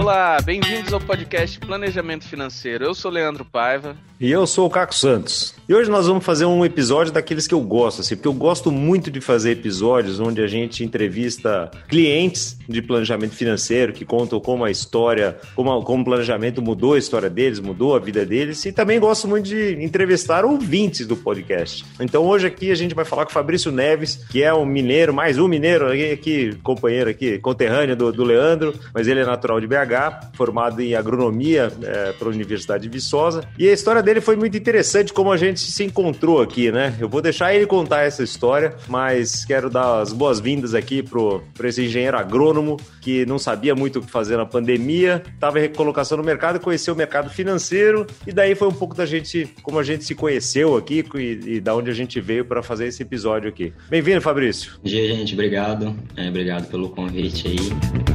Olá, bem-vindos ao podcast Planejamento Financeiro. Eu sou Leandro Paiva. E eu sou o Caco Santos. E hoje nós vamos fazer um episódio daqueles que eu gosto, assim, porque eu gosto muito de fazer episódios onde a gente entrevista clientes de planejamento financeiro que contam como a história, como, como o planejamento mudou a história deles, mudou a vida deles, e também gosto muito de entrevistar ouvintes do podcast. Então hoje aqui a gente vai falar com o Fabrício Neves, que é um mineiro, mais um mineiro aqui, aqui companheiro aqui, conterrâneo do, do Leandro, mas ele é natural de BH formado em agronomia é, pela Universidade de Viçosa. E a história dele foi muito interessante, como a gente se encontrou aqui, né? Eu vou deixar ele contar essa história, mas quero dar as boas-vindas aqui para esse engenheiro agrônomo que não sabia muito o que fazer na pandemia, estava em recolocação no mercado, conheceu o mercado financeiro, e daí foi um pouco da gente, como a gente se conheceu aqui e, e da onde a gente veio para fazer esse episódio aqui. Bem-vindo, Fabrício. Dia, gente. Obrigado. É, obrigado pelo convite aí.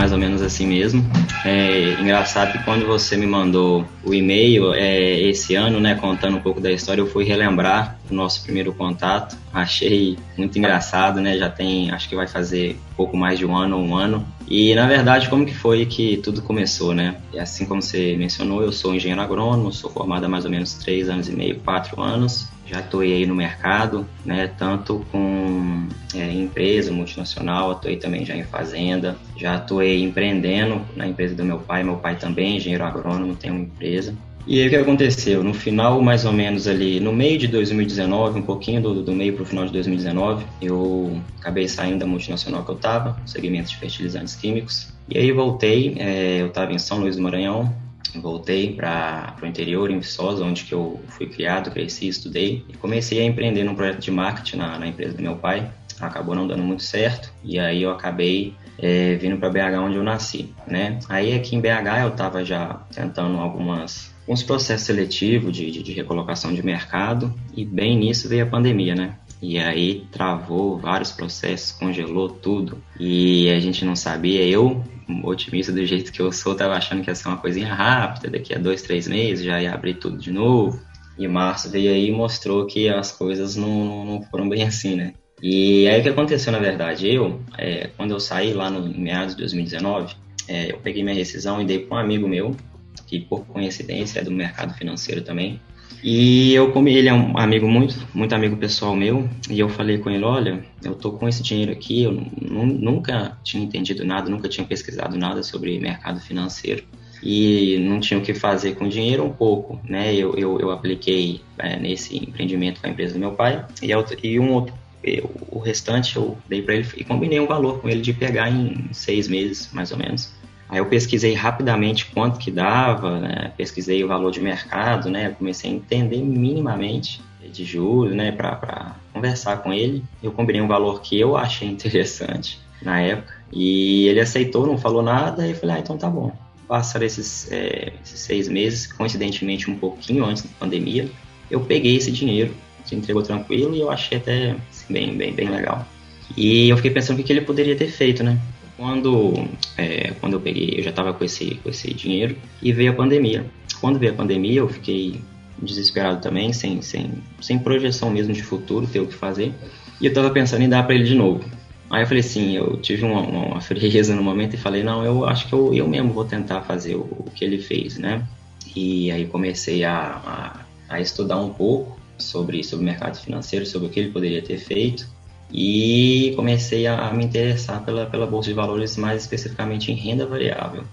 Mais ou menos assim mesmo. É engraçado que quando você me mandou o e-mail é, esse ano, né, contando um pouco da história, eu fui relembrar o nosso primeiro contato. Achei muito engraçado, né? Já tem, acho que vai fazer pouco mais de um ano ou um ano. E na verdade, como que foi que tudo começou, né? E assim como você mencionou, eu sou engenheiro agrônomo, sou formado há mais ou menos três anos e meio, quatro anos já atuei aí no mercado, né, tanto com é, empresa multinacional, atuei também já em fazenda, já atuei empreendendo na empresa do meu pai, meu pai também engenheiro agrônomo, tem uma empresa. E aí o que aconteceu? No final, mais ou menos ali, no meio de 2019, um pouquinho do, do meio para o final de 2019, eu acabei saindo da multinacional que eu estava, segmento de fertilizantes químicos, e aí voltei, é, eu estava em São Luís do Maranhão, voltei para o interior, em Viçosa, onde que eu fui criado, cresci, estudei e comecei a empreender num projeto de marketing na, na empresa do meu pai. Acabou não dando muito certo e aí eu acabei é, vindo para BH onde eu nasci, né? Aí aqui em BH eu estava já tentando algumas uns processos seletivos de, de, de recolocação de mercado e bem nisso veio a pandemia, né? E aí travou vários processos, congelou tudo. E a gente não sabia. Eu, otimista do jeito que eu sou, tava achando que ia ser uma coisinha rápida, daqui a dois, três meses já ia abrir tudo de novo. E março veio aí e mostrou que as coisas não, não foram bem assim, né? E aí o que aconteceu na verdade? Eu, é, quando eu saí lá no meados de 2019, é, eu peguei minha rescisão e dei para um amigo meu, que por coincidência é do mercado financeiro também. E eu comi, ele é um amigo muito, muito amigo pessoal meu, e eu falei com ele, olha, eu tô com esse dinheiro aqui, eu nunca tinha entendido nada, nunca tinha pesquisado nada sobre mercado financeiro e não tinha o que fazer com dinheiro um pouco, né? Eu, eu, eu apliquei é, nesse empreendimento com a empresa do meu pai e, e um outro, eu, o restante eu dei para ele e combinei um valor com ele de pegar em seis meses, mais ou menos. Aí eu pesquisei rapidamente quanto que dava, né? pesquisei o valor de mercado, né? comecei a entender minimamente de juros, né? Para conversar com ele. Eu combinei um valor que eu achei interessante na época e ele aceitou, não falou nada. E eu falei, ah, então tá bom. Passaram esses, é, esses seis meses, coincidentemente um pouquinho antes da pandemia, eu peguei esse dinheiro, se entregou tranquilo e eu achei até assim, bem, bem, bem legal. E eu fiquei pensando o que ele poderia ter feito, né? Quando, é, quando eu peguei, eu já estava com esse, com esse dinheiro e veio a pandemia. Quando veio a pandemia, eu fiquei desesperado também, sem, sem, sem projeção mesmo de futuro, ter o que fazer. E eu estava pensando em dar para ele de novo. Aí eu falei assim, eu tive uma, uma, uma, frieza no momento e falei, não, eu acho que eu, eu mesmo vou tentar fazer o, o que ele fez, né? E aí comecei a, a, a estudar um pouco sobre, sobre o mercado financeiro, sobre o que ele poderia ter feito e comecei a, me interessar pela, pela bolsa de valores mais especificamente em renda variável.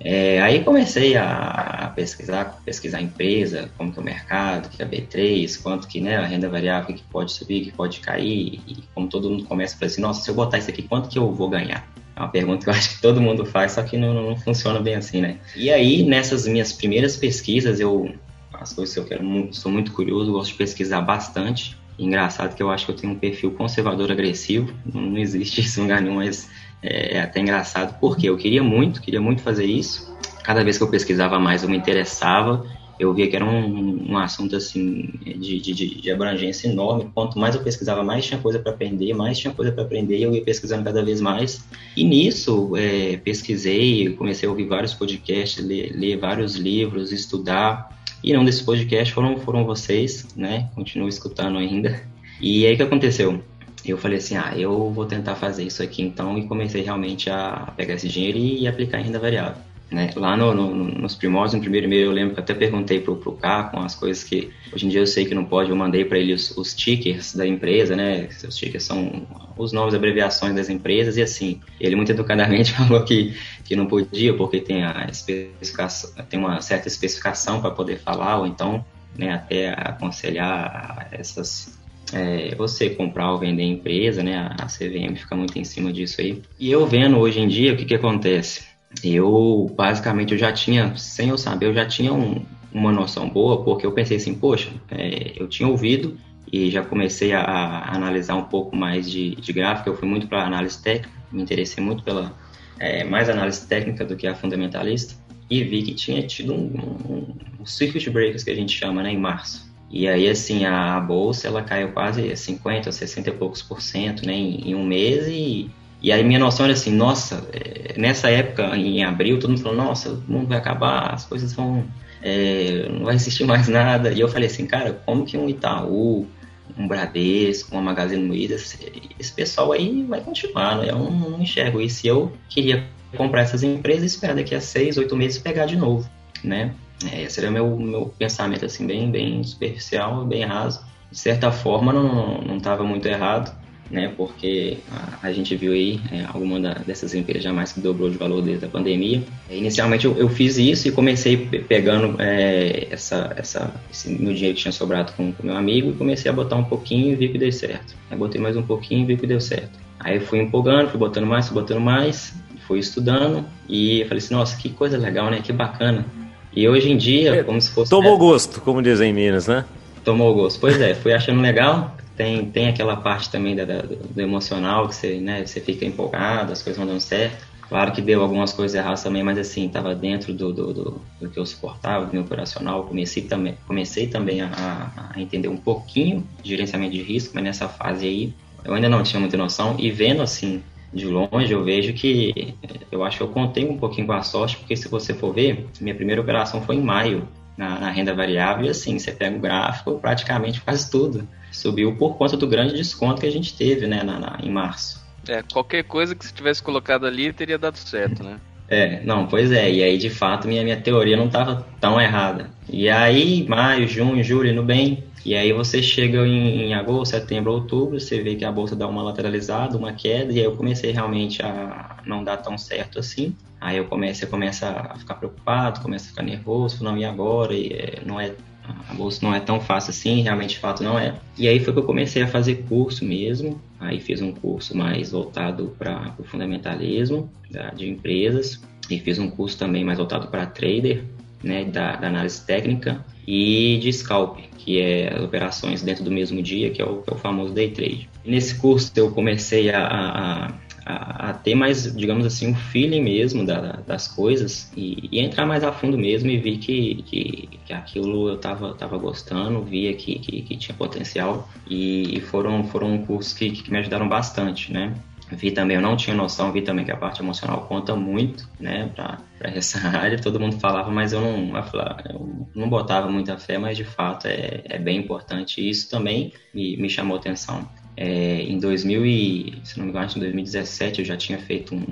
É, aí comecei a, pesquisar, pesquisar empresa, como que é o mercado, que é B3, quanto que né, a renda variável que pode subir, que pode cair, e como todo mundo começa a falar assim, nossa, se eu botar isso aqui, quanto que eu vou ganhar? É uma pergunta que eu acho que todo mundo faz, só que não, não funciona bem assim, né? E aí, nessas minhas primeiras pesquisas, eu as coisas que eu quero sou muito curioso, gosto de pesquisar bastante, Engraçado que eu acho que eu tenho um perfil conservador agressivo, não existe isso em lugar nenhum, mas é, é até engraçado, porque eu queria muito, queria muito fazer isso. Cada vez que eu pesquisava mais, eu me interessava eu via que era um, um assunto assim de, de, de, abrangência enorme. Quanto mais eu pesquisava, mais tinha coisa para aprender, mais tinha coisa para aprender, e eu ia pesquisando cada vez mais. E nisso, é, pesquisei, comecei a ouvir vários podcasts, ler, ler vários livros, estudar. E não desses podcasts foram, foram vocês, né? Continuo escutando ainda. E aí o que aconteceu? Eu falei assim, ah, eu vou tentar fazer isso aqui então, e comecei realmente a pegar esse dinheiro e aplicar em renda variável. Né? Lá no, no, nos primórdios, no primeiro e-mail, eu lembro que até perguntei pro, pro com as coisas que hoje em dia eu sei que não pode, eu mandei para ele os, os tickers da empresa, né? Os tickers são os novos abreviações das empresas e assim, ele muito educadamente falou que, que não podia porque tem a especificação, tem uma certa especificação para poder falar ou então, né, até aconselhar essas é, você comprar ou vender empresa, né? A CVM fica muito em cima disso aí. E eu vendo hoje em dia o que que acontece? Eu basicamente eu já tinha, sem eu saber, eu já tinha um, uma noção boa, porque eu pensei assim, poxa, é, eu tinha ouvido e já comecei a, a analisar um pouco mais de, de gráfico, eu fui muito para análise técnica, me interessei muito pela é, mais análise técnica do que a fundamentalista e vi que tinha tido um, um, um circuit breakers que a gente chama, né, em março. E aí, assim, a, bolsa, ela caiu quase 50 ou 60 e poucos por cento, né, em, em um mês e e aí minha noção era assim, nossa, é, nessa época, em abril, todo mundo falou, nossa, o mundo vai acabar, as coisas vão. É, não vai existir mais nada. E eu falei assim, cara, como que um Itaú, um Bradesco, uma Magazine Luiza, esse pessoal aí vai continuar, né? Eu não, não enxergo isso. E eu queria comprar essas empresas e esperar daqui a seis, oito meses pegar de novo, né? É, esse era o meu, meu pensamento, assim, bem, bem superficial, bem raso. De certa forma, não estava muito errado né? Porque a, a gente viu aí é, alguma da, dessas empresas jamais que dobrou de valor desde a pandemia. É, inicialmente eu, eu fiz isso e comecei pegando é, essa, essa, esse meu dinheiro que tinha sobrado com o meu amigo e comecei a botar um pouquinho e vi que deu certo. Aí botei mais um pouquinho e vi que deu certo. Aí fui empolgando, fui botando mais, fui botando mais, fui estudando e falei assim, nossa, que coisa legal, né? Que bacana. E hoje em dia, como se fosse... Tomou gosto, como dizem em Minas, né? Tomou gosto. Pois é, fui achando legal, tem, tem aquela parte também da, da, do emocional, que você, né, você fica empolgado, as coisas vão dando certo. Claro que deu algumas coisas erradas também, mas assim, estava dentro do, do, do, do, que eu suportava, do meu operacional. Comecei também, comecei também a, a, entender um pouquinho de gerenciamento de risco, mas nessa fase aí eu ainda não tinha muita noção. E vendo assim, de longe, eu vejo que eu acho que eu contei um pouquinho com a sorte, porque se você for ver, minha primeira operação foi em maio, na, na renda variável, e assim, você pega o gráfico, praticamente quase tudo subiu por conta do grande desconto que a gente teve, né, na, na, em março. É, qualquer coisa que se tivesse colocado ali teria dado certo, né? É, não, pois é, e aí de fato minha, minha teoria não estava tão errada. E aí, maio, junho, julho, no bem, e aí você chega em, em, agosto, setembro, outubro, você vê que a bolsa dá uma lateralizada, uma queda, e aí eu comecei realmente a não dar tão certo assim. Aí eu comecei, começa a ficar preocupado, começa a ficar nervoso, não, e agora? E, é, não é a bolsa não é tão fácil assim, realmente de fato não é. E aí foi que eu comecei a fazer curso mesmo, aí fiz um curso mais voltado para o fundamentalismo da, de empresas e fiz um curso também mais voltado para trader, né, da, da, análise técnica e de scalp, que é as operações dentro do mesmo dia, que é o, que é o famoso day trade. E nesse curso eu comecei a, a, a, a, ter mais, digamos assim, um feeling mesmo da, das coisas e, e, entrar mais a fundo mesmo e vi que, que, que aquilo eu tava, tava gostando, via que, que, que tinha potencial e, e, foram, foram cursos que, que me ajudaram bastante, né? Vi também, eu não tinha noção, vi também que a parte emocional conta muito, né, para essa área. Todo mundo falava, mas eu não, eu não botava muita fé, mas de fato é, é bem importante. E isso também me, me chamou atenção. É, em 2000 e, se não me engano, em 2017 eu já tinha feito um,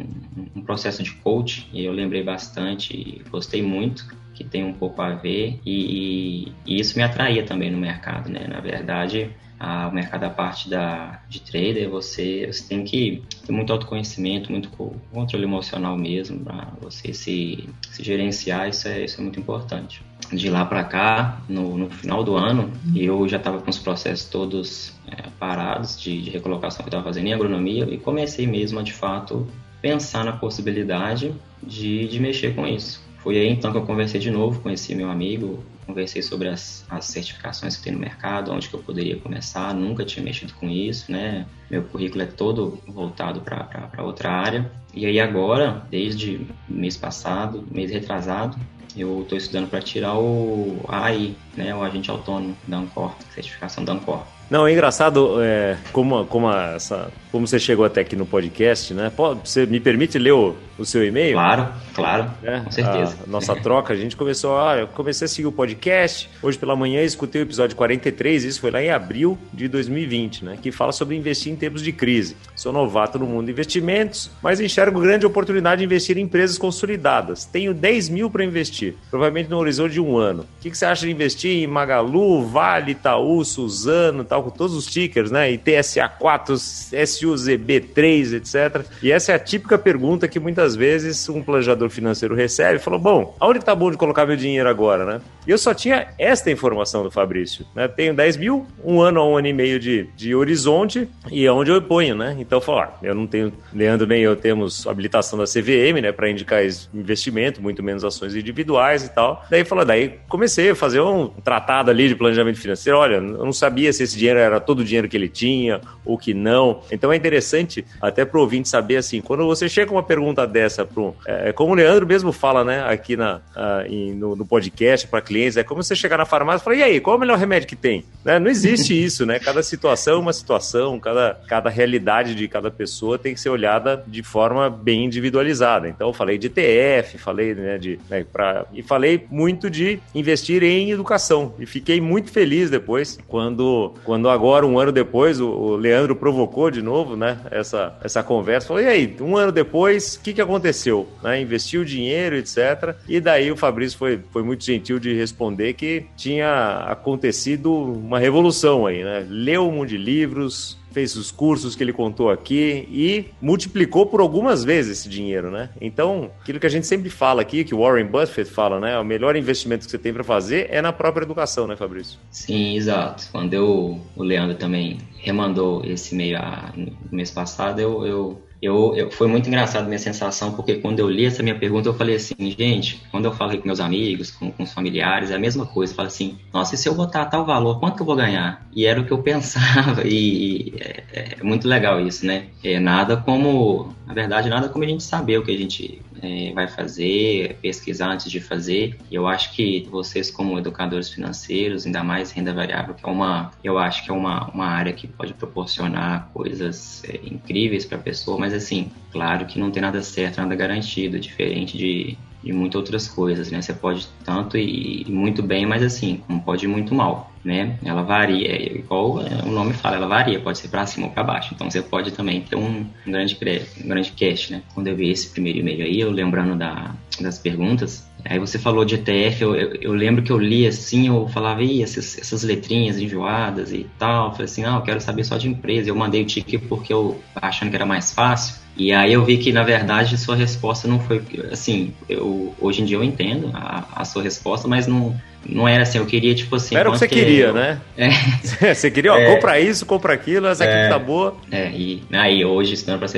um processo de coach e eu lembrei bastante, gostei muito, que tem um pouco a ver e, e isso me atraía também no mercado, né? Na verdade, a, o mercado da parte da, de trader, você, você tem que ter muito autoconhecimento, muito controle emocional mesmo, para você se, se gerenciar, isso é, isso é muito importante de lá para cá, no, no, final do ano, eu já estava com os processos todos é, parados de, de, recolocação que eu estava fazendo em agronomia e comecei mesmo a, de fato, pensar na possibilidade de, de mexer com isso. Foi aí então que eu conversei de novo, conheci meu amigo, conversei sobre as, as certificações que tem no mercado, onde que eu poderia começar, nunca tinha mexido com isso, né? Meu currículo é todo voltado para outra área. E aí agora, desde mês passado, mês retrasado, eu estou estudando para tirar o AI, né, o agente autônomo da Ancor, certificação da Ancor. Não, é engraçado é, como, como, essa, como você chegou até aqui no podcast, né? Você me permite ler o, o seu e-mail? Claro, claro, é, com certeza. A nossa troca, a gente começou, ah, eu comecei a seguir o podcast, hoje pela manhã escutei o episódio 43, isso foi lá em abril de 2020, né? Que fala sobre investir em tempos de crise. Sou novato no mundo de investimentos, mas enxergo grande oportunidade de investir em empresas consolidadas. Tenho 10 mil para investir, provavelmente no horizonte de um ano. O que, que você acha de investir em Magalu, Vale, Itaú, Suzano, tal, todos os tickers, né? E TSA4, SUZB3, etc. E essa é a típica pergunta que muitas vezes um planejador financeiro recebe e falou: bom, aonde tá bom de colocar meu dinheiro agora, né? E eu só tinha esta informação do Fabrício, né? Tenho 10 mil, um ano a um ano e meio de, de horizonte e é onde eu ponho, né? Então falo, ah, eu não tenho, Leandro nem eu temos habilitação da CVM, né? Para indicar investimento, muito menos ações individuais e tal. Daí falou, daí comecei a fazer um tratado ali de planejamento financeiro. Olha, eu não sabia se esse dinheiro era todo o dinheiro que ele tinha ou que não. Então é interessante até para o ouvinte saber assim, quando você chega com uma pergunta dessa para um, é, como o Leandro mesmo fala, né, aqui na, uh, em, no, no, podcast para clientes, é como você chegar na farmácia e falar, e aí, qual é o melhor remédio que tem? Né? Não existe isso, né? Cada situação é uma situação, cada, cada realidade de cada pessoa tem que ser olhada de forma bem individualizada. Então eu falei de ETF, falei né, de, né, pra, e falei muito de investir em educação e fiquei muito feliz depois quando, quando agora, um ano depois, o, o Leandro provocou de novo, né? Essa, essa conversa. Falou, e aí, um ano depois, o que, que aconteceu? Né, investiu dinheiro, etc. E daí o Fabrício foi, foi muito gentil de responder que tinha acontecido uma revolução aí, né? Leu um monte de livros, fez os cursos que ele contou aqui e multiplicou por algumas vezes esse dinheiro, né? Então, aquilo que a gente sempre fala aqui, que o Warren Buffett fala, né? O melhor investimento que você tem para fazer é na própria educação, né, Fabrício? Sim, exato. Quando eu, o Leandro também remandou esse e-mail no mês passado, eu, eu eu, eu, foi muito engraçado minha sensação, porque quando eu li essa minha pergunta, eu falei assim, gente, quando eu falo com meus amigos, com, com os familiares, é a mesma coisa. Eu falo assim, nossa, e se eu botar tal valor, quanto que eu vou ganhar? E era o que eu pensava, e, e é, é, muito legal isso, né? É nada como, na verdade, nada como a gente saber o que a gente é, vai fazer, pesquisar antes de fazer. E eu acho que vocês, como educadores financeiros, ainda mais renda variável, que é uma, eu acho que é uma, uma área que pode proporcionar coisas é, incríveis para a pessoa, mas assim, claro que não tem nada certo, nada garantido, diferente de, de muitas outras coisas, né? Você pode tanto e, muito bem, mas assim, como pode muito mal né? Ela varia, é igual o nome fala, ela varia, pode ser para cima ou para baixo. Então você pode também ter um, grande um grande cash, né? Quando eu vi esse primeiro e-mail aí, eu lembrando da, das perguntas, aí você falou de ETF, eu, eu, eu lembro que eu li assim, eu falava, Ih, essas, essas letrinhas enjoadas e tal, eu falei assim, não, eu quero saber só de empresa. Eu mandei o ticket porque eu achando que era mais fácil. E aí eu vi que, na verdade, sua resposta não foi assim. Eu, hoje em dia eu entendo a, a sua resposta, mas não, não era assim, eu queria, tipo assim. Era o que você queria, eu... né? É. você queria, ó, é. compra isso, compra aquilo, essa aqui é. tá boa. É, e aí hoje, estudando para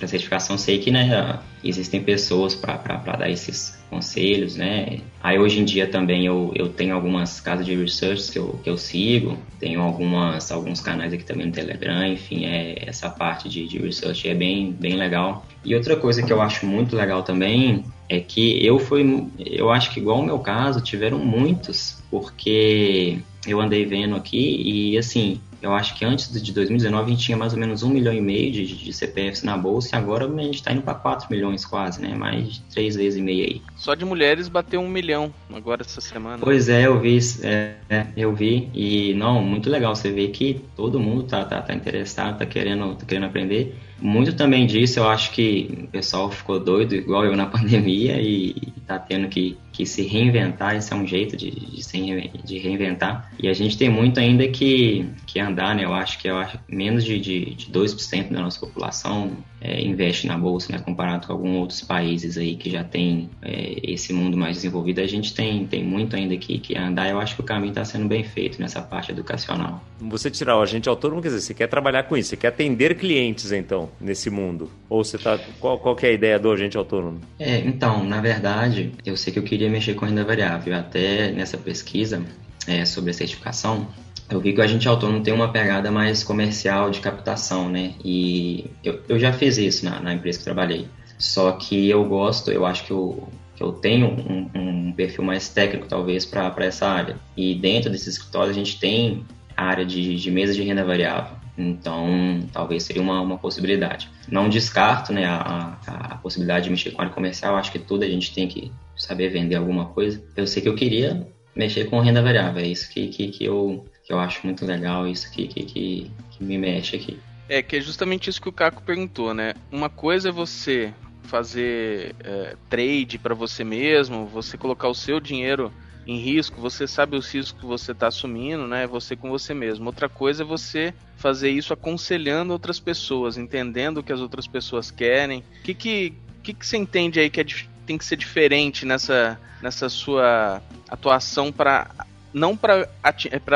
certificação, sei que, né, existem pessoas para dar esses conselhos, né? Aí hoje em dia também eu, eu tenho algumas casas de research que eu, que eu sigo, tenho algumas, alguns canais aqui também no Telegram, enfim, é, essa parte de, de research é bem, bem legal. E outra coisa que eu acho muito legal também é que eu fui, eu acho que igual o meu caso, tiveram muitos, porque eu andei vendo aqui e assim, eu acho que antes de 2019 a gente tinha mais ou menos um milhão e meio de, de CPFs na bolsa e agora a gente está indo para 4 milhões quase, né? Mais de três vezes e meia aí. Só de mulheres bateu um milhão agora essa semana. Pois é, eu vi, é, é, eu vi e não, muito legal você ver que todo mundo tá, tá, tá interessado, tá querendo, tá querendo aprender. Muito também disso, eu acho que o pessoal ficou doido, igual eu na pandemia, e tá tendo que, que se reinventar. Esse é um jeito de, de, se, de reinventar. E a gente tem muito ainda que, que andar, né? Eu acho que eu acho menos de, de, de 2% da nossa população é, investe na bolsa, né? Comparado com alguns outros países aí que já tem é, esse mundo mais desenvolvido. A gente tem, tem muito ainda que, que andar. Eu acho que o caminho está sendo bem feito nessa parte educacional. Você tirar o agente autônomo, quer dizer, você quer trabalhar com isso, você quer atender clientes, então nesse mundo? Ou você tá. Qual, qual é a ideia do agente autônomo? É, então, na verdade, eu sei que eu queria mexer com renda variável. Até nessa pesquisa é, sobre a certificação, eu vi que o agente autônomo tem uma pegada mais comercial de captação, né? E eu, eu já fiz isso na, na empresa que trabalhei. Só que eu gosto, eu acho que o, que eu tenho um, um perfil mais técnico, talvez, para essa área. E dentro desse escritório a gente tem a área de, de mesa de renda variável. Então, talvez seria uma, uma possibilidade. Não descarto né, a, a, a possibilidade de mexer com a área comercial. Acho que tudo a gente tem que saber vender alguma coisa. Eu sei que eu queria mexer com renda variável. É isso que, que, que, eu, que eu acho muito legal, isso que, que, que, que me mexe aqui. É, que é justamente isso que o Caco perguntou, né? Uma coisa é você fazer é, trade para você mesmo, você colocar o seu dinheiro em risco, você sabe os riscos que você está assumindo, né? Você com você mesmo. Outra coisa é você fazer isso aconselhando outras pessoas, entendendo o que as outras pessoas querem. O que, que, que, que você entende aí que é, tem que ser diferente nessa, nessa sua atuação para não para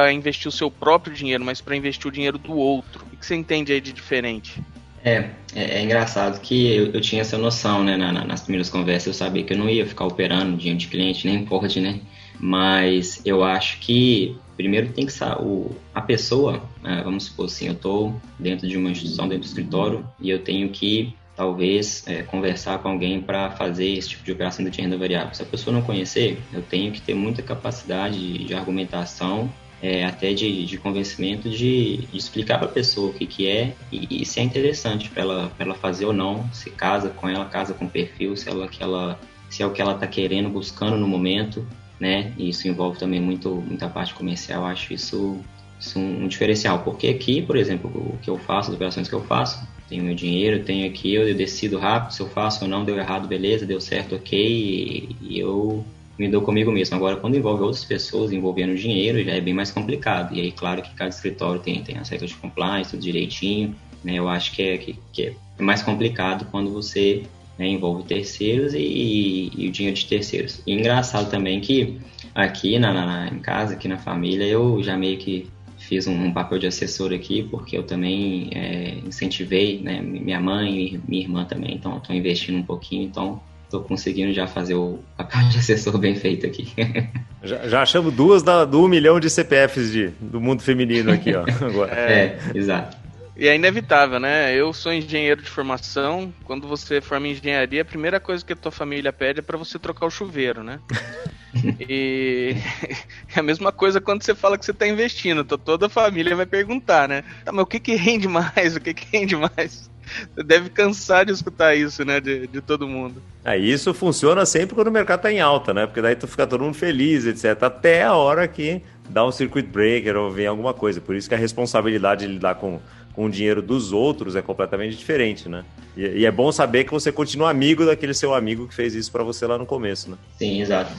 é investir o seu próprio dinheiro, mas para investir o dinheiro do outro? O que você entende aí de diferente? É, é, é engraçado que eu, eu, tinha essa noção, né, na, nas primeiras conversas, eu sabia que eu não ia ficar operando dinheiro de cliente, nem pode, né? Mas eu acho que primeiro tem que o, a pessoa, né, vamos supor assim, eu estou dentro de uma instituição, dentro do escritório, e eu tenho que talvez é, conversar com alguém para fazer esse tipo de operação de renda variável. Se a pessoa não conhecer, eu tenho que ter muita capacidade de, de argumentação, é, até de, de convencimento, de, de explicar para a pessoa o que, que é e, e se é interessante para ela, ela fazer ou não, se casa com ela, casa com perfil, se, ela, que ela, se é o que ela está querendo, buscando no momento né? E isso envolve também muito muita parte comercial. Acho isso, isso um, um, diferencial, porque aqui, por exemplo, o que eu faço, as operações que eu faço, tenho meu dinheiro, tenho aqui, eu, decido rápido se eu faço ou não, deu errado, beleza, deu certo, ok, e, e eu me dou comigo mesmo. Agora, quando envolve outras pessoas envolvendo dinheiro, já é bem mais complicado. E aí, claro que cada escritório tem, tem as regras de compliance, tudo direitinho. Né? Eu acho que é, que, que é mais complicado quando você né, envolve terceiros e, e, o dinheiro de terceiros. E engraçado também que aqui na, na, em casa, aqui na família, eu já meio que fiz um, um papel de assessor aqui, porque eu também é, incentivei, né, minha mãe e minha irmã também, então estou investindo um pouquinho, então estou conseguindo já fazer o papel de assessor bem feito aqui. já, já achamos duas da, do um milhão de CPFs de, do mundo feminino aqui, ó. Agora. É, é exato. E é inevitável, né? Eu sou engenheiro de formação. Quando você forma em engenharia, a primeira coisa que a tua família pede é para você trocar o chuveiro, né? e é a mesma coisa quando você fala que você está investindo. Toda a família vai perguntar, né? Tá, mas o que, que rende mais? O que, que rende mais? Você deve cansar de escutar isso, né? De, de todo mundo. É, isso funciona sempre quando o mercado está em alta, né? Porque daí tu fica todo mundo feliz, etc. Até a hora que dá um circuit breaker ou vem alguma coisa. Por isso que a responsabilidade de lidar com com o dinheiro dos outros é completamente diferente, né? E, e, é bom saber que você continua amigo daquele seu amigo que fez isso para você lá no começo, né? Sim, exato.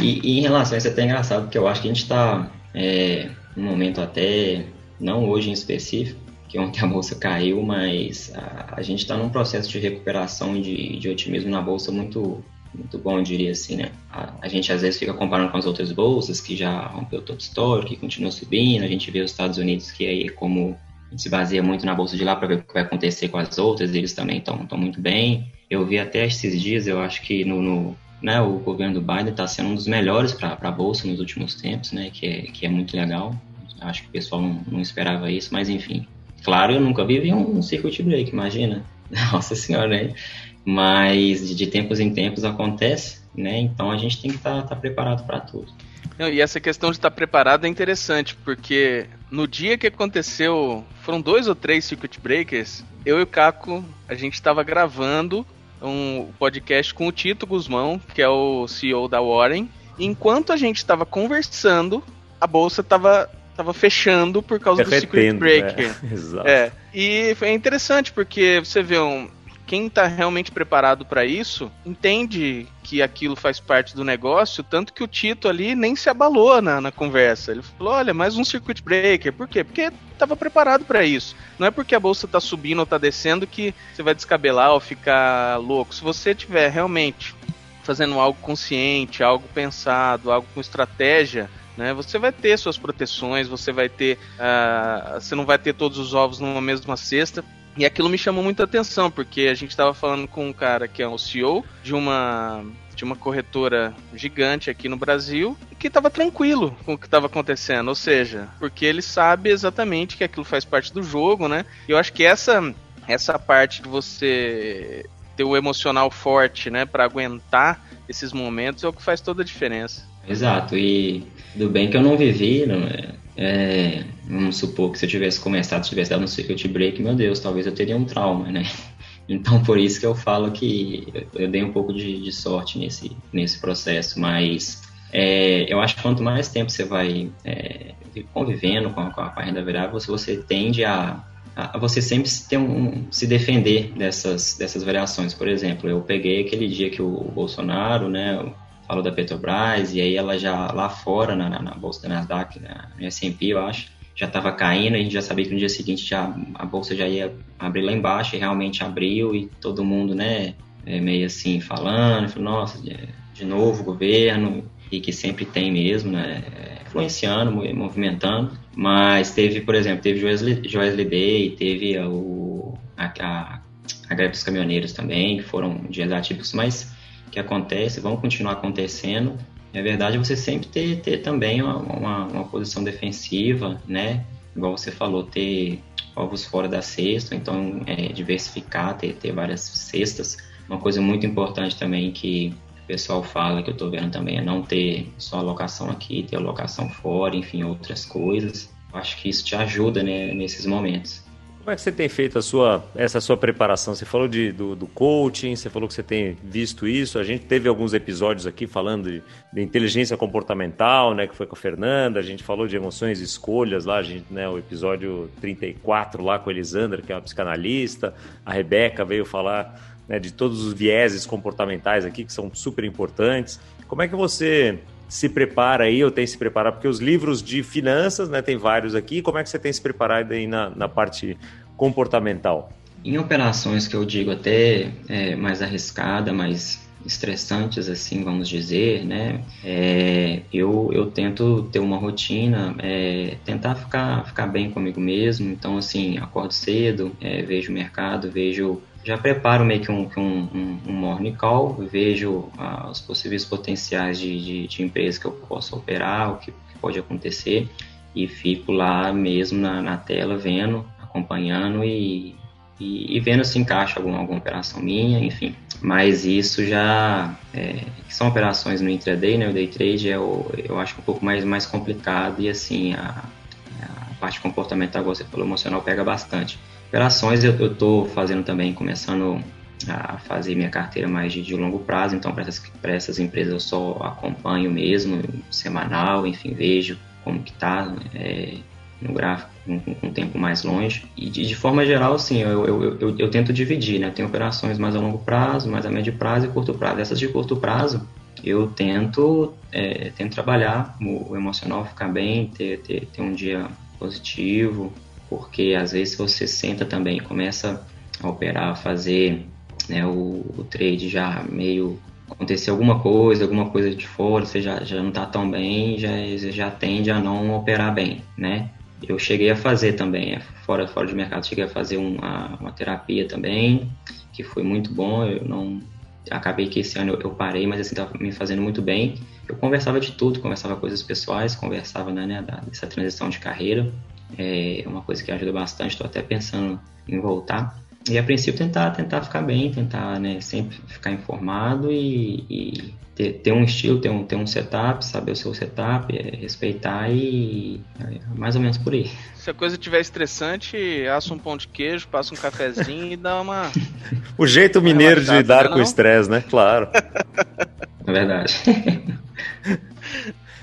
E, e, em relação a isso é até engraçado, porque eu acho que a gente está é, num momento até, não hoje em específico, que ontem a bolsa caiu, mas a, a gente está num processo de recuperação e de, de otimismo na bolsa muito muito bom, eu diria assim, né? A, a, gente às vezes fica comparando com as outras bolsas que já rompeu o topo histórico, que continua subindo, a gente vê os Estados Unidos que aí como gente se baseia muito na bolsa de lá para ver o que vai acontecer com as outras, eles também estão muito bem. Eu vi até esses dias, eu acho que no, no né, o governo do Biden está sendo um dos melhores para a bolsa nos últimos tempos, né, que é, que é muito legal. Acho que o pessoal não, não esperava isso, mas enfim. Claro, eu nunca vivi um, um circuit break, imagina. Nossa senhora, né? Mas de, de tempos em tempos acontece, né? Então a gente tem que estar tá, tá preparado para tudo. Não, e essa questão de estar preparado é interessante, porque no dia que aconteceu, foram dois ou três circuit breakers, eu e o Caco, a gente estava gravando um podcast com o Tito Guzmão, que é o CEO da Warren. E enquanto a gente estava conversando, a bolsa estava tava fechando por causa do circuit breaker. É, exato. é. E foi interessante porque você vê um, quem está realmente preparado para isso entende que aquilo faz parte do negócio, tanto que o Tito ali nem se abalou na, na conversa. Ele falou: olha, mais um circuit breaker. Por quê? Porque estava preparado para isso. Não é porque a bolsa está subindo ou está descendo que você vai descabelar ou ficar louco. Se você tiver realmente fazendo algo consciente, algo pensado, algo com estratégia, né? Você vai ter suas proteções, você vai ter, uh, você não vai ter todos os ovos numa mesma cesta. E aquilo me chamou muita atenção, porque a gente estava falando com um cara que é o CEO de uma de uma corretora gigante aqui no Brasil que estava tranquilo com o que estava acontecendo, ou seja, porque ele sabe exatamente que aquilo faz parte do jogo, né? E eu acho que essa essa parte de você ter o emocional forte, né, para aguentar esses momentos é o que faz toda a diferença. Exato, e do bem que eu não vivi, não é, é, vamos supor que se eu tivesse começado, se tivesse dado um circuit break, meu Deus, talvez eu teria um trauma, né? Então, por isso que eu falo que eu dei um pouco de, de sorte nesse, nesse processo, mas é, eu acho que quanto mais tempo você vai é, convivendo com a, com a renda variável, você, tende a, a, você sempre ter um, se defender dessas, dessas variações. Por exemplo, eu peguei aquele dia que o Bolsonaro, né, falou da Petrobras, e aí ela já lá fora, na, na bolsa da Nasdaq, na, S&P, eu acho, já estava caindo, a gente já sabia que no dia seguinte já, a bolsa já ia abrir lá embaixo, e realmente abriu, e todo mundo, né, é, meio assim, falando, falou, nossa, de novo governo, e que sempre tem mesmo, né, influenciando, movimentando, mas teve, por exemplo, teve Joesley Day, teve o, a, a, a greve dos caminhoneiros também, que foram dias atípicos, mas que acontece, vão continuar acontecendo, é verdade você sempre ter, ter também uma, uma, uma, posição defensiva, né? Igual você falou, ter ovos fora da cesta, então é, diversificar, ter, ter várias cestas. Uma coisa muito importante também que o pessoal fala, que eu estou vendo também, é não ter só alocação aqui, ter alocação fora, enfim, outras coisas. Acho que isso te ajuda né, nesses momentos. Como é que você tem feito a sua, essa sua preparação? Você falou de, do, do, coaching, você falou que você tem visto isso. A gente teve alguns episódios aqui falando de, de, inteligência comportamental, né, que foi com a Fernanda. A gente falou de emoções e escolhas lá, a gente, né, o episódio 34 lá com a Elisandra, que é uma psicanalista. A Rebeca veio falar né, de todos os vieses comportamentais aqui, que são super importantes. Como é que você se prepara aí, ou tem se preparado? Porque os livros de finanças, né, tem vários aqui. Como é que você tem se preparado aí na, na parte comportamental? Em operações que eu digo até é, mais arriscada, mais estressantes, assim, vamos dizer, né? É, eu, eu tento ter uma rotina, é, tentar ficar, ficar bem comigo mesmo. Então, assim, acordo cedo, é, vejo o mercado, vejo já preparo meio que um, um, um morning call, vejo ah, os possíveis potenciais de, de, de empresa que eu posso operar, o que, que pode acontecer, e fico lá mesmo na, na tela vendo, acompanhando e, e, e, vendo se encaixa alguma, alguma operação minha, enfim. Mas isso já é, são operações no intraday, né? O day trade é o, eu acho um pouco mais, mais complicado e assim a, a parte comportamental, você falou, emocional pega bastante. Operações eu estou fazendo também, começando a fazer minha carteira mais de, de longo prazo, então para essas, essas empresas eu só acompanho mesmo, semanal, enfim, vejo como que está é, no gráfico com, um tempo mais longe. E de, de forma geral, sim, eu, eu, eu, eu, tento dividir, né? Tem operações mais a longo prazo, mais a médio prazo e curto prazo. Essas de curto prazo, eu tento, é, tento trabalhar o, o emocional, ficar bem, ter, ter, ter um dia positivo, porque às vezes você senta também, começa a operar, a fazer né, o, o, trade já meio acontecer alguma coisa, alguma coisa de fora, você já, já não está tão bem, já, já tende a não operar bem, né? Eu cheguei a fazer também, é, fora, fora de mercado, cheguei a fazer uma, uma terapia também, que foi muito bom, eu não acabei que esse ano eu, parei, mas assim, estava me fazendo muito bem. Eu conversava de tudo, conversava coisas pessoais, conversava né, né, dessa transição de carreira, é uma coisa que ajuda bastante, estou até pensando em voltar. E a princípio tentar, tentar ficar bem, tentar né, sempre ficar informado e, e ter, ter, um estilo, ter um, ter um setup, saber o seu setup, é, respeitar e é, mais ou menos por aí. Se a coisa estiver estressante, assa um pão de queijo, passa um cafezinho e dá uma. o jeito mineiro de lidar com o estresse, né? Claro. É verdade.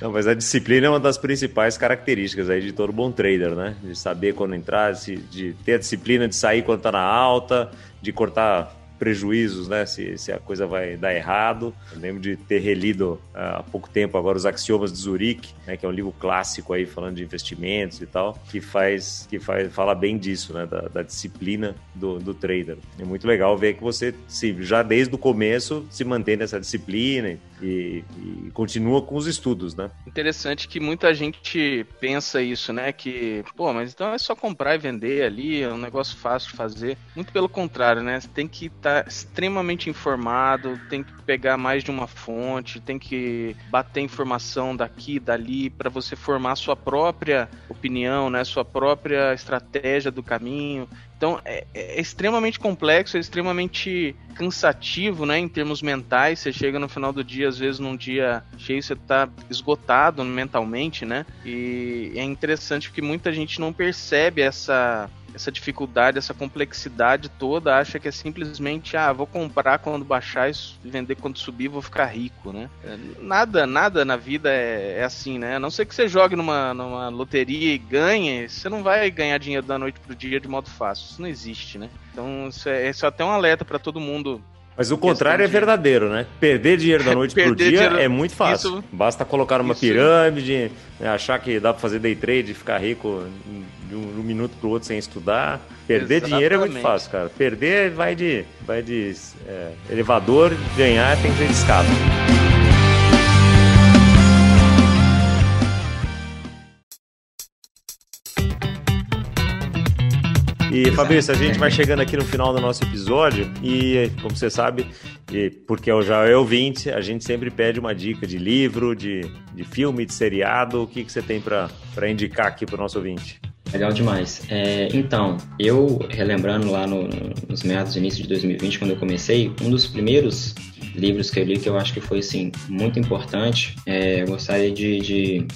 Não, mas a disciplina é uma das principais características aí de todo bom trader, né? De saber quando entrar, de ter a disciplina de sair quando está na alta, de cortar prejuízos, né? Se, se a coisa vai dar errado. Eu lembro de ter relido uh, há pouco tempo agora os Axiomas de Zurique, né? Que é um livro clássico aí falando de investimentos e tal, que faz que faz fala bem disso, né? Da, da disciplina do, do trader. É muito legal ver que você se, já desde o começo se mantém nessa disciplina e, e, continua com os estudos, né? Interessante que muita gente pensa isso, né? Que, pô, mas então é só comprar e vender ali, é um negócio fácil de fazer. Muito pelo contrário, né? Você tem que estar tá estar tá extremamente informado, tem que pegar mais de uma fonte, tem que bater informação daqui, dali, para você formar sua própria opinião, né, sua própria estratégia do caminho. Então é, é, extremamente complexo, é extremamente cansativo, né, em termos mentais. Você chega no final do dia, às vezes num dia cheio, você está esgotado mentalmente, né? E é interessante porque muita gente não percebe essa essa dificuldade, essa complexidade toda, acha que é simplesmente, ah, vou comprar quando baixar e vender quando subir, vou ficar rico, né? É, nada, nada na vida é, é, assim, né? A não ser que você jogue numa, numa loteria e ganhe, você não vai ganhar dinheiro da noite pro dia de modo fácil. Isso não existe, né? Então, isso é, isso é até um alerta para todo mundo mas o contrário é verdadeiro, né? Perder dinheiro da noite pro dia dinheiro... é muito fácil. Isso... Basta colocar numa Isso... pirâmide, né? achar que dá para fazer day trade ficar rico de um, um minuto pro outro sem estudar. Perder Exatamente. dinheiro é muito fácil, cara. Perder vai de, vai de é, elevador, ganhar tem que ser de escada. E Fabrício, a gente vai chegando aqui no final do nosso episódio e, como você sabe, e porque eu já é ouvinte, a gente sempre pede uma dica de livro, de, de filme, de seriado. O que, que você tem para indicar aqui para o nosso ouvinte? Legal demais. É, então, eu relembrando lá no, nos meados do início de 2020, quando eu comecei, um dos primeiros livros que eu li que eu acho que foi assim muito importante, é, eu gostaria de, de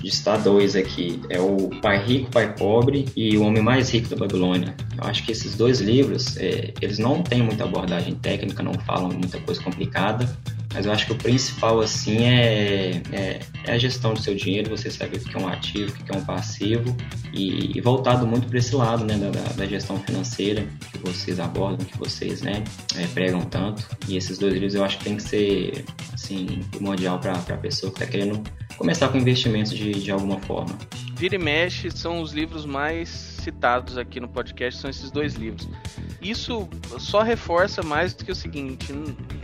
listar dois aqui. É o Pai Rico, Pai Pobre e O Homem Mais Rico da Babilônia. Eu acho que esses dois livros, é, eles não têm muita abordagem técnica, não falam muita coisa complicada, mas eu acho que o principal, assim, é, é, é a gestão do seu dinheiro, você saber o que é um ativo, o que é um passivo, e, e voltado muito para esse lado, né, da, da, gestão financeira que vocês abordam, que vocês, né, é, pregam tanto. E esses dois livros eu acho que tem que ser, assim, primordial para a pessoa que está querendo começar com investimentos de, de alguma forma. Vira e mexe são os livros mais citados aqui no podcast, são esses dois livros. Isso só reforça mais do que o seguinte: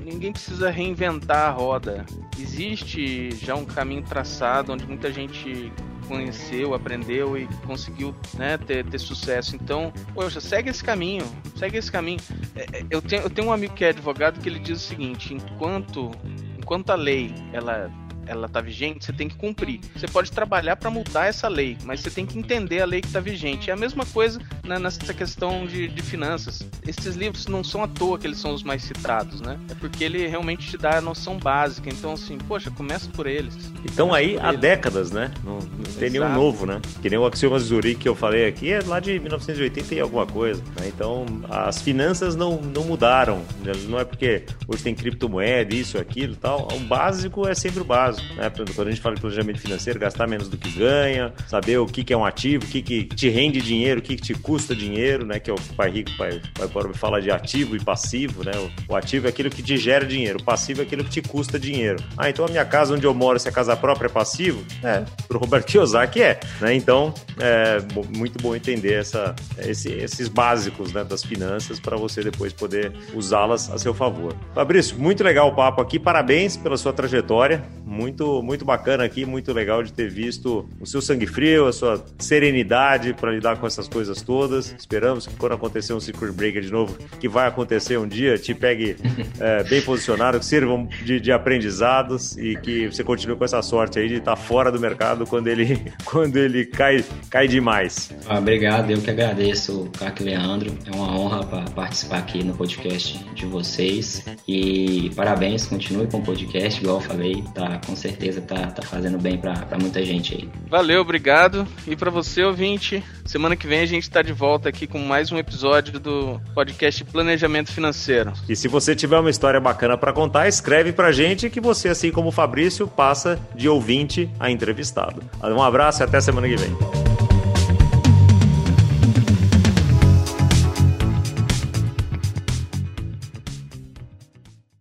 ninguém precisa reinventar a roda. Existe já um caminho traçado onde muita gente conheceu, aprendeu e conseguiu né, ter, ter sucesso. Então, poxa, segue esse caminho, segue esse caminho. É, é, eu tenho, eu tenho um amigo que é advogado que ele diz o seguinte: enquanto, enquanto a lei ela ela tá vigente, você tem que cumprir. Você pode trabalhar para mudar essa lei, mas você tem que entender a lei que está vigente. É a mesma coisa né, nessa questão de, de, finanças. Esses livros não são à toa que eles são os mais citados, né? É porque ele realmente te dá a noção básica. Então, assim, poxa, começa por eles. Então aí há eles. décadas, né? Não, não tem nenhum novo, né? Que nem o Axioma Zurich que eu falei aqui é lá de 1980 e alguma coisa. Né? Então, as finanças não, não mudaram. Não é porque hoje tem criptomoeda, isso, aquilo tal. O básico é sempre o básico prazo, né? Quando a gente fala de planejamento financeiro, gastar menos do que ganha, saber o que, que é um ativo, o que, que te rende dinheiro, o que, que te custa dinheiro, né? Que é o pai rico, pai, pai pobre fala de ativo e passivo, né? O, o, ativo é aquilo que te gera dinheiro, o passivo é aquilo que te custa dinheiro. Ah, então a minha casa onde eu moro, se a casa própria é passivo? É, pro Roberto Kiyosaki é, né? Então, é muito bom entender essa, esse, esses básicos né, das finanças para você depois poder usá-las a seu favor. Fabrício, muito legal o papo aqui, parabéns pela sua trajetória, muito muito, muito bacana aqui, muito legal de ter visto o seu sangue frio, a sua serenidade para lidar com essas coisas todas. Esperamos que quando acontecer um Secret Breaker de novo, que vai acontecer um dia, te pegue é, bem posicionado, que sirvam de, de, aprendizados e que você continue com essa sorte aí de estar fora do mercado quando ele, quando ele cai, cai demais. Ah, obrigado, eu que agradeço, Caco Leandro. É uma honra participar aqui no podcast de vocês. E parabéns, continue com o podcast, igual eu falei, tá com com certeza tá, tá fazendo bem para muita gente aí. Valeu, obrigado. E para você, ouvinte, semana que vem a gente tá de volta aqui com mais um episódio do podcast Planejamento Financeiro. E se você tiver uma história bacana para contar, escreve pra gente que você, assim como o Fabrício, passa de ouvinte a entrevistado. Um abraço e até semana que vem.